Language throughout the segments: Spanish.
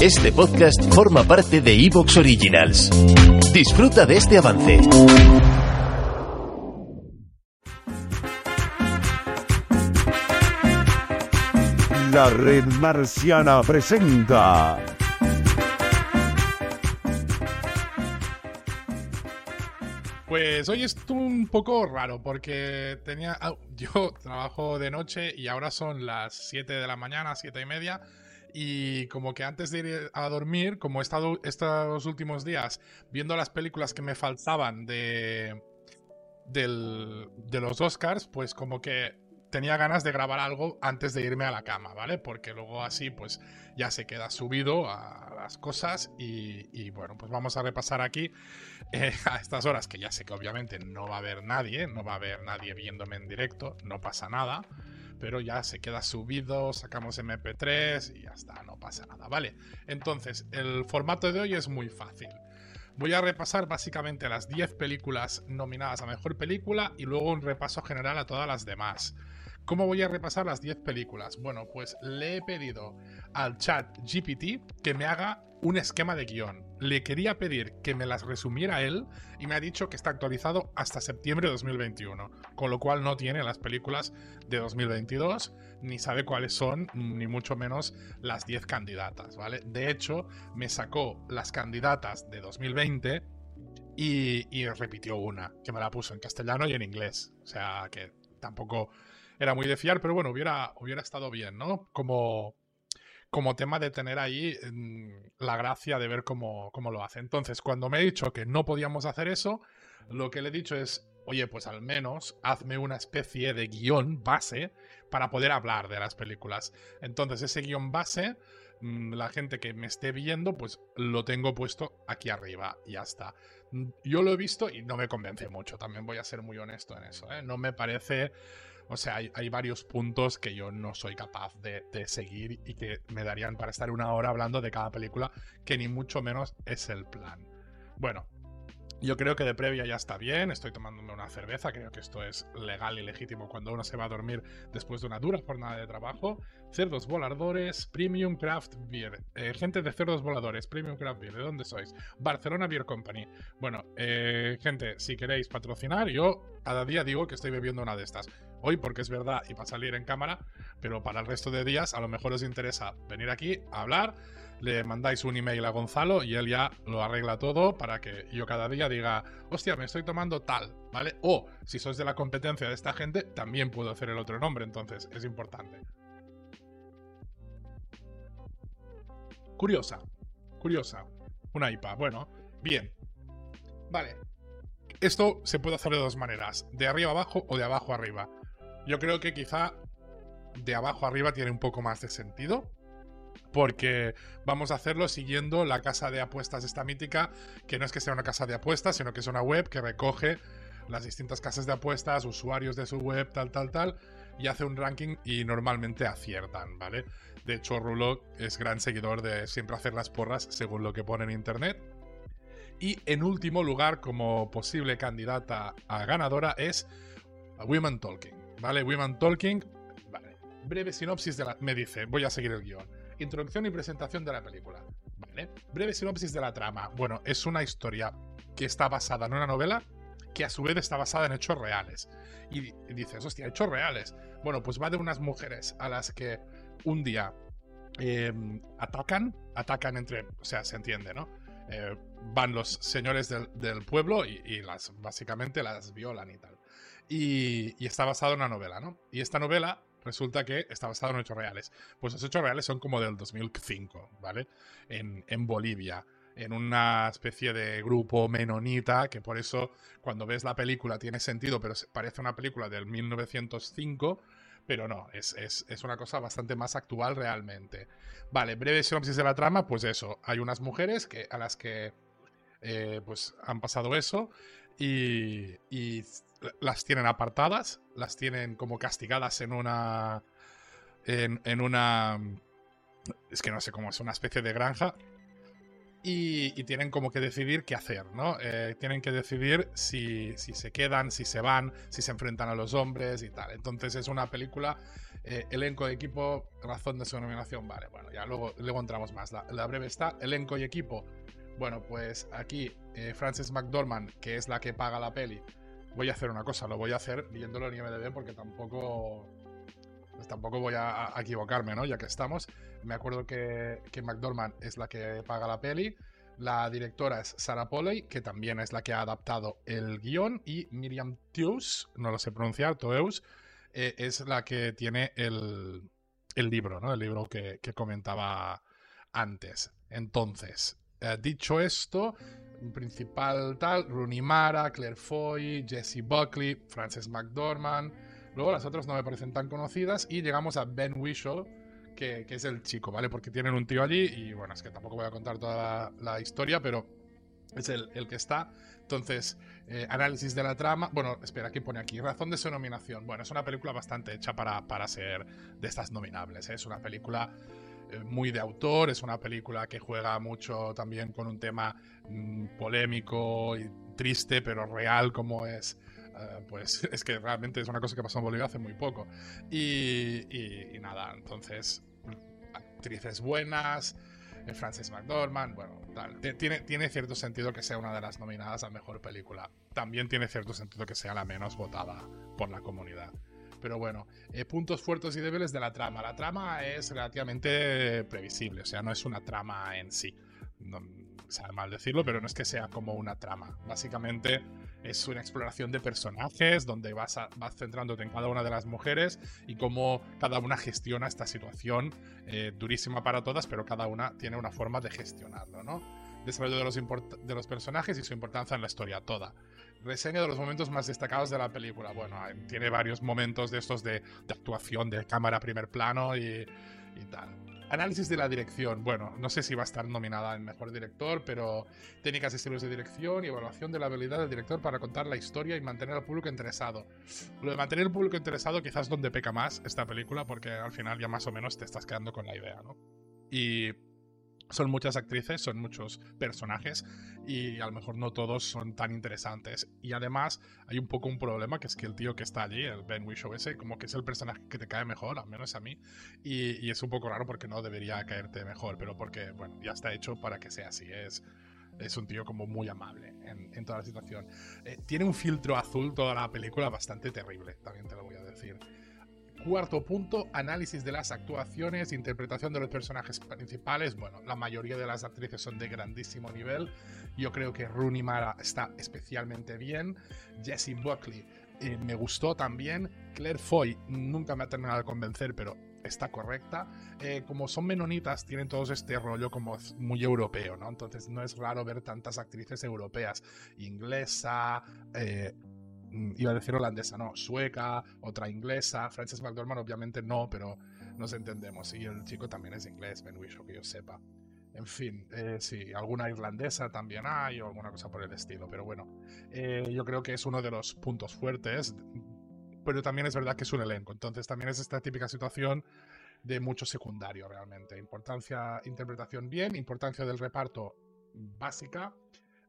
Este podcast forma parte de Evox Originals. Disfruta de este avance. La red marciana presenta. Pues hoy es un poco raro porque tenía. ah, yo trabajo de noche y ahora son las 7 de la mañana, 7 y media. Y como que antes de ir a dormir, como he estado estos últimos días viendo las películas que me faltaban de, del- de los Oscars, pues como que tenía ganas de grabar algo antes de irme a la cama, ¿vale? Porque luego así pues ya se queda subido a las cosas y, y bueno, pues vamos a repasar aquí eh, a estas horas que ya sé que obviamente no va a haber nadie, no va a haber nadie viéndome en directo, no pasa nada, pero ya se queda subido, sacamos MP3 y ya está, no pasa nada, ¿vale? Entonces, el formato de hoy es muy fácil. Voy a repasar básicamente las 10 películas nominadas a Mejor Película y luego un repaso general a todas las demás. ¿Cómo voy a repasar las 10 películas? Bueno, pues le he pedido al chat GPT que me haga un esquema de guion. Le quería pedir que me las resumiera él y me ha dicho que está actualizado hasta septiembre de 2021, con lo cual no tiene las películas de 2022, ni sabe cuáles son, ni mucho menos las 10 candidatas, ¿vale? De hecho, me sacó las candidatas de 2020 y, y repitió una, que me la puso en castellano y en inglés. O sea, que tampoco era muy de fiar, pero bueno, hubiera, hubiera estado bien, ¿no? Como, como tema de tener ahí mm, la gracia de ver cómo, cómo lo hace. Entonces, cuando me he dicho que no podíamos hacer eso, lo que le he dicho es, oye, pues al menos hazme una especie de guion base para poder hablar de las películas. Entonces, ese guion base, mm, la gente que me esté viendo, pues lo tengo puesto aquí arriba y ya está. Yo lo he visto y no me convence mucho, también voy a ser muy honesto en eso, ¿eh? No me parece... O sea, hay, varios puntos que yo no soy capaz de seguir y que me darían para estar una hora hablando de cada película, que ni mucho menos es el plan. Bueno, yo creo que de previa ya está bien, estoy tomándome una cerveza, creo que esto es legal y legítimo cuando uno se va a dormir después de una dura jornada de trabajo. Cerdos voladores, Premium Craft Beer. Eh, gente de cerdos voladores, Premium Craft Beer, ¿de dónde sois? Barcelona Beer Company. Bueno, eh, gente, si queréis patrocinar, yo cada día digo que estoy bebiendo una de estas. Hoy porque es verdad y para salir en cámara, pero para el resto de días a lo mejor os interesa venir aquí a hablar le mandáis un email a Gonzalo y él ya lo arregla todo para que yo cada día diga, hostia, me estoy tomando tal, ¿vale? O si sois de la competencia de esta gente, también puedo hacer el otro nombre, entonces es importante. Curiosa, curiosa. Una IPA, bueno, bien. Vale. Esto se puede hacer de dos maneras, de arriba abajo o de abajo arriba. Yo creo que quizá de abajo arriba tiene un poco más de sentido, porque vamos a hacerlo siguiendo la casa de apuestas esta mítica, que no es que sea una casa de apuestas, sino que es una web que recoge las distintas casas de apuestas, usuarios de su web, tal, tal, tal, y hace un ranking y normalmente aciertan, ¿vale? De hecho, Rulo es gran seguidor de siempre hacer las porras según lo que pone en internet. Y en último lugar, como posible candidata a ganadora, es Women Talking, ¿vale? Women Talking. Breve sinopsis de la... Me dice, voy a seguir el guion. Introducción y presentación de la película. ¿Vale? Breve sinopsis de la trama. Bueno, es una historia que está basada en una novela que a su vez está basada en hechos reales. Y, di- y dices, hostia, hechos reales. Bueno, pues va de unas mujeres a las que un día eh, atacan, atacan entre, o sea, se entiende, ¿no? Eh, van los señores del, pueblo y, las, básicamente las violan y tal. Y, está basado en una novela, ¿no? Y esta novela resulta que está basado en hechos reales. Pues los hechos reales son como del 2005, ¿vale? En, en Bolivia, en una especie de grupo menonita, que por eso cuando ves la película tiene sentido, pero parece una película del 1905, pero no, es, es, es, una cosa bastante más actual realmente. Vale, breve sinopsis de la trama, pues eso, hay unas mujeres que, a las que eh, pues han pasado eso y, y, las tienen apartadas, las tienen como castigadas en una... En, en una... Es que no sé cómo es, una especie de granja y, tienen como que decidir qué hacer, ¿no? Eh, tienen que decidir si, si, se quedan, si se van, si se enfrentan a los hombres y tal. Entonces es una película, eh, elenco equipo, razón de su nominación, vale, bueno, ya luego, luego entramos más. La, breve está, elenco y equipo. Bueno, pues aquí eh, Frances McDormand, que es la que paga la peli, voy a hacer una cosa, lo voy a hacer viéndolo en IMDb porque tampoco pues tampoco voy a, equivocarme, ¿no? Ya que estamos. Me acuerdo que, que McDormand es la que paga la peli. La directora es Sarah Polley, que también es la que ha adaptado el guion. Y Miriam Teus, no lo sé pronunciar, Toeus, eh, es la que tiene el, el libro, ¿no? El libro que, que comentaba antes. Entonces, eh, dicho esto, principal tal, Rooney Mara, Claire Foy, Jesse Buckley, Frances McDormand. Luego las otras no me parecen tan conocidas y llegamos a Ben Whishaw, que, es el chico, ¿vale? Porque tienen un tío allí y bueno, es que tampoco voy a contar toda la, historia, pero es el, que está. Entonces, eh, análisis de la trama. Bueno, espera, ¿qué pone aquí? Razón de su nominación. Bueno, es una película bastante hecha para, para ser de estas nominables. ¿eh? Es una película muy de autor, es una película que juega mucho también con un tema mm, polémico y triste, pero real como es eh, pues es que realmente es una cosa que pasó en Bolivia hace muy poco. Y, nada, entonces, actrices buenas, eh, Frances McDormand, bueno, tal. Tiene, tiene cierto sentido que sea una de las nominadas a mejor película. También tiene cierto sentido que sea la menos votada por la comunidad. Pero bueno, eh, puntos fuertes y débiles de la trama. La trama es relativamente previsible, o sea, no es una trama en sí. No, sabe mal decirlo, pero no es que sea como una trama. Básicamente es una exploración de personajes donde vas, vas centrándote en cada una de las mujeres y cómo cada una gestiona esta situación eh, durísima para todas, pero cada una tiene una forma de gestionarlo, ¿no? Desarrollo de los, de los personajes y su importancia en la historia toda. Reseña de los momentos más destacados de la película. Bueno, tiene varios momentos de estos de, actuación, de cámara primer plano y, y tal. Análisis de la dirección. Bueno, no sé si va a estar nominada en Mejor Director, pero técnicas y estilos de dirección y evaluación de la habilidad del director para contar la historia y mantener al público interesado. Lo de mantener al público interesado quizás es donde peca más esta película, porque al final ya más o menos te estás quedando con la idea, ¿no? Y son muchas actrices, son muchos personajes y a lo mejor no todos son tan interesantes. Y además hay un poco un problema que es que el tío que está allí, el Ben Whishaw ese, como que es el personaje que te cae mejor, al menos a mí. Y, es un poco raro porque no debería caerte mejor, pero porque, bueno, ya está hecho para que sea así. Es, es un tío como muy amable en, toda la situación. Eh, tiene un filtro azul toda la película bastante terrible, también te lo voy a decir. Cuarto punto, análisis de las actuaciones, interpretación de los personajes principales. Bueno, la mayoría de las actrices son de grandísimo nivel. Yo creo que Rooney Mara está especialmente bien. Jessie Buckley eh, me gustó también. Claire Foy nunca me ha terminado de convencer, pero está correcta. Eh, como son menonitas, tienen todos este rollo como muy europeo, ¿no? Entonces no es raro ver tantas actrices europeas, inglesa, eh, iba a decir holandesa, no, sueca, otra inglesa, Frances McDormand obviamente no, pero nos entendemos. Y el chico también es inglés, Ben Whishaw, que yo sepa. En fin, eh, sí, alguna irlandesa también hay o alguna cosa por el estilo, pero bueno, eh, yo creo que es uno de los puntos fuertes, pero también es verdad que es un elenco, entonces también es esta típica situación de mucho secundario realmente. Importancia, interpretación bien, importancia del reparto básica,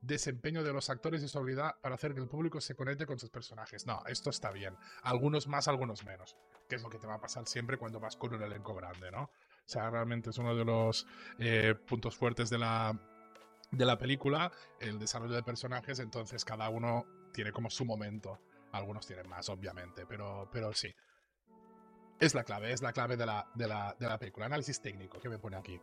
desempeño de los actores y su habilidad para hacer que el público se conecte con sus personajes. No, esto está bien. Algunos más, algunos menos. Que es lo que te va a pasar siempre cuando vas con un elenco grande, ¿no? O sea, realmente es uno de los eh, puntos fuertes de la, de la película, el desarrollo de personajes, entonces cada uno tiene como su momento. Algunos tienen más, obviamente, pero, pero sí. Es la clave, es la clave de la, de la, de la película. Análisis técnico, que me pone aquí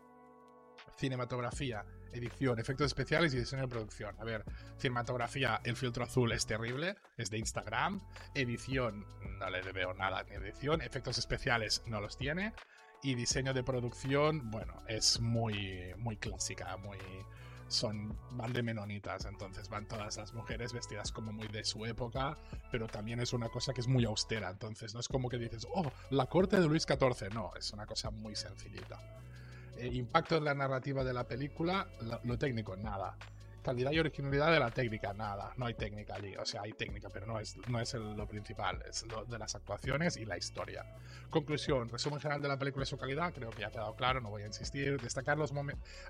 cinematografía, edición, efectos especiales y diseño de producción. A ver, cinematografía, el filtro azul es terrible, es de Instagram. Edición, no le veo nada en edición. Efectos especiales no los tiene. Y diseño de producción, bueno, es muy, muy clásica, muy, son van de menonitas, entonces van todas las mujeres vestidas como muy de su época, pero también es una cosa que es muy austera, entonces no es como que dices, oh, la corte de Luis XIV, no, es una cosa muy sencillita. Eh, impacto en la narrativa de la película, lo, técnico, nada. Calidad y originalidad de la técnica, nada, no hay técnica allí, o sea, hay técnica, pero no es, no es lo principal, es lo de las actuaciones y la historia. Conclusión, resumen general de la película y su calidad, creo que ya ha quedado claro, no voy a insistir, destacar los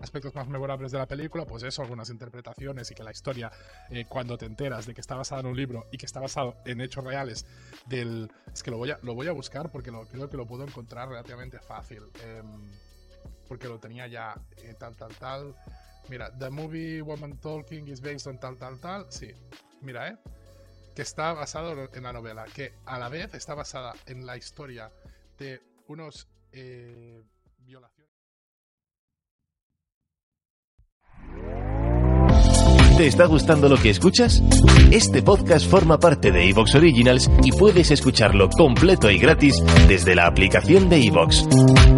aspectos más memorables de la película, pues eso, algunas interpretaciones y que la historia, eh, cuando te enteras de que está basada en un libro y que está basado en hechos reales del... Es que lo voy a, lo voy a buscar porque creo que lo puedo encontrar relativamente fácil. Em, porque lo tenía ya eh, tal, tal, tal. Mira, The Movie Woman Talking is based on tal, tal, tal. Sí, mira, ¿eh? Que está basado en la novela, que a la vez está basada en la historia de unos eh, violaciones. ¿Te está gustando lo que escuchas? Este podcast forma parte de Evox Originals y puedes escucharlo completo y gratis desde la aplicación de Evox.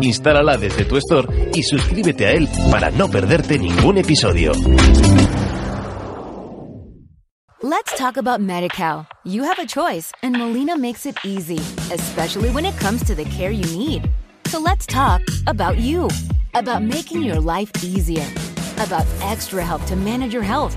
Instálala desde tu store y suscríbete a él para no perderte ningún episodio. Let's talk about MediCal. You have a choice and Molina makes it easy, especially when it comes to the care you need. So let's talk about you, about making your life easier, about extra help to manage your health.